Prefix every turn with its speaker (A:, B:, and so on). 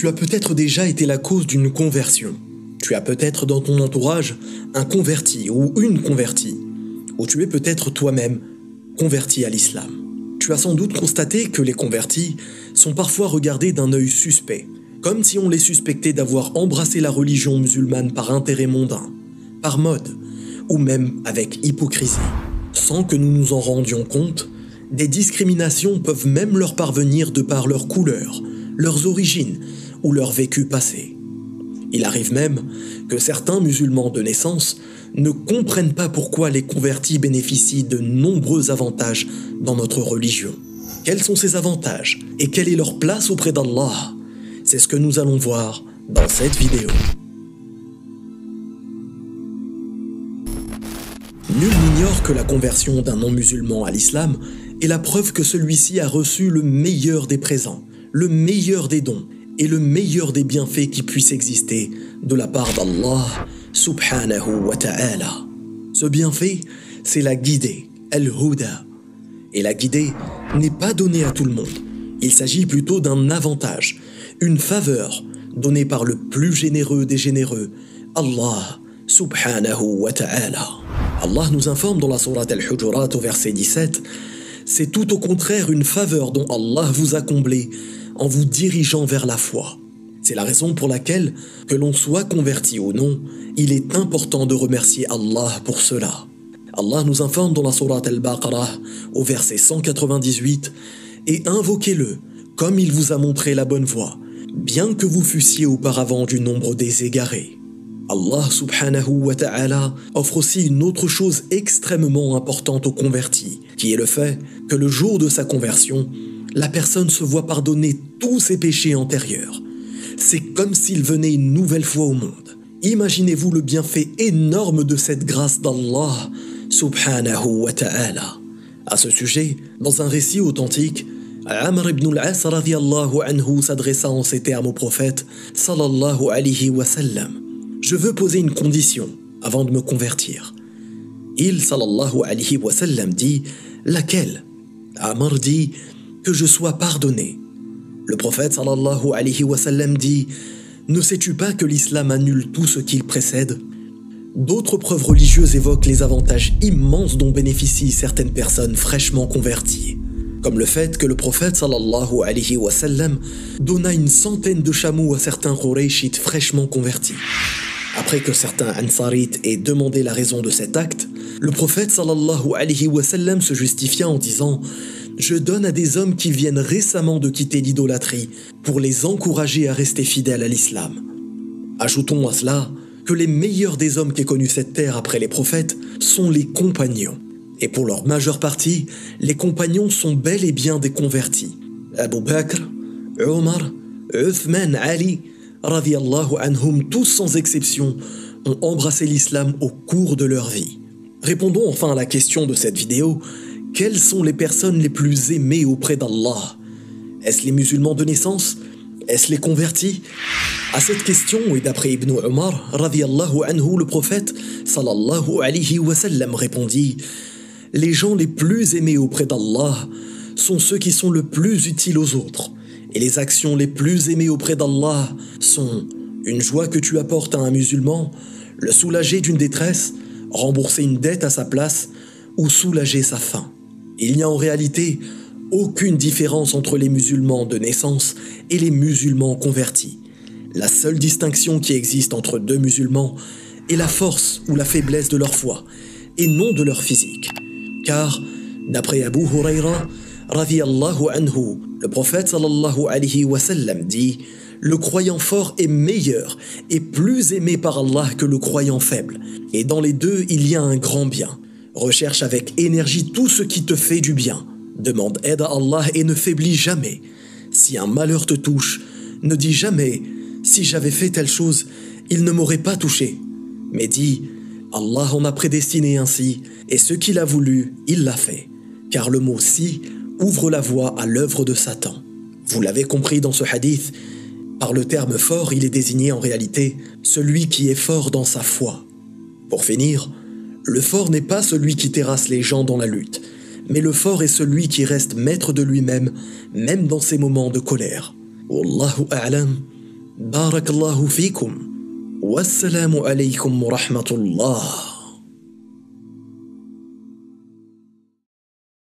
A: Tu as peut-être déjà été la cause d'une conversion. Tu as peut-être dans ton entourage un converti ou une convertie. Ou tu es peut-être toi-même converti à l'islam. Tu as sans doute constaté que les convertis sont parfois regardés d'un œil suspect, comme si on les suspectait d'avoir embrassé la religion musulmane par intérêt mondain, par mode, ou même avec hypocrisie. Sans que nous nous en rendions compte, des discriminations peuvent même leur parvenir de par leur couleur, leurs origines ou leur vécu passé. Il arrive même que certains musulmans de naissance ne comprennent pas pourquoi les convertis bénéficient de nombreux avantages dans notre religion. Quels sont ces avantages et quelle est leur place auprès d'Allah? C'est ce que nous allons voir dans cette vidéo. Nul n'ignore que la conversion d'un non-musulman à l'islam est la preuve que celui-ci a reçu le meilleur des présents, le meilleur des dons et le meilleur des bienfaits qui puissent exister de la part d'Allah subhanahu wa ta'ala. Ce bienfait, c'est la guidée, al-huda. Et la guidée n'est pas donnée à tout le monde. Il s'agit plutôt d'un avantage, une faveur donnée par le plus généreux des généreux, Allah subhanahu wa ta'ala. Allah nous informe dans la sourate Al-Hujurat au verset 17 C'est tout au contraire une faveur dont Allah vous a comblé en vous dirigeant vers la foi. C'est la raison pour laquelle, que l'on soit converti ou non, il est important de remercier Allah pour cela. Allah nous informe dans la sourate Al-Baqarah au verset 198 Et invoquez-le comme il vous a montré la bonne voie, bien que vous fussiez auparavant du nombre des égarés. Allah subhanahu wa ta'ala offre aussi une autre chose extrêmement importante aux convertis, qui est le fait que le jour de sa conversion, la personne se voit pardonner tous ses péchés antérieurs. C'est comme s'il venait une nouvelle fois au monde. Imaginez-vous le bienfait énorme de cette grâce d'Allah subhanahu wa ta'ala. À ce sujet, dans un récit authentique, Amr ibn al-As anhu s'adressa en ces termes au prophète sallallahu alayhi wa sallam je veux poser une condition avant de me convertir. Il, sallallahu alayhi wa sallam, dit Laquelle? Amr dit Que je sois pardonné. Le prophète, sallallahu alayhi wa sallam, dit Ne sais-tu pas que l'islam annule tout ce qu'il précède? D'autres preuves religieuses évoquent les avantages immenses dont bénéficient certaines personnes fraîchement converties, comme le fait que le prophète sallallahu alayhi wa sallam donna une centaine de chameaux à certains Qurayshites fraîchement convertis. Après que certains Ansarites aient demandé la raison de cet acte, le prophète sallallahu alayhi wa sallam se justifia en disant Je donne à des hommes qui viennent récemment de quitter l'idolâtrie pour les encourager à rester fidèles à l'islam. Ajoutons à cela que les meilleurs des hommes qu'ait connu cette terre après les prophètes sont les compagnons. Et pour leur majeure partie, les compagnons sont bel et bien des convertis. Abu Bakr, Omar, Uthman, Ali, radiallahu anhum, tous sans exception, ont embrassé l'islam au cours de leur vie. Répondons enfin à la question de cette vidéo. Quelles sont les personnes les plus aimées auprès d'Allah? Est-ce les musulmans de naissance? Est-ce les convertis? À cette question, et d'après Ibn Umar, anhu, le prophète, sallallahu alayhi wa sallam, répondit Les gens les plus aimés auprès d'Allah sont ceux qui sont le plus utiles aux autres. Et les actions les plus aimées auprès d'Allah sont une joie que tu apportes à un musulman, le soulager d'une détresse, rembourser une dette à sa place ou soulager sa faim. Il n'y a en réalité aucune différence entre les musulmans de naissance et les musulmans convertis. La seule distinction qui existe entre deux musulmans est la force ou la faiblesse de leur foi, et non de leur physique. Car, d'après Abu Huraira, anhu, le prophète sallallahu alayhi wa sallam dit Le croyant fort est meilleur et plus aimé par Allah que le croyant faible. Et dans les deux, il y a un grand bien. Recherche avec énergie tout ce qui te fait du bien. Demande aide à Allah et ne faiblis jamais. Si un malheur te touche, ne dis jamais Si j'avais fait telle chose, il ne m'aurait pas touché. Mais dis Allah en a prédestiné ainsi, et ce qu'il a voulu, il l'a fait. Car le mot si ouvre la voie à l'œuvre de Satan. Vous l'avez compris dans ce hadith, par le terme fort, il est désigné en réalité celui qui est fort dans sa foi. Pour finir, le fort n'est pas celui qui terrasse les gens dans la lutte, mais le fort est celui qui reste maître de lui-même, même dans ses moments de colère.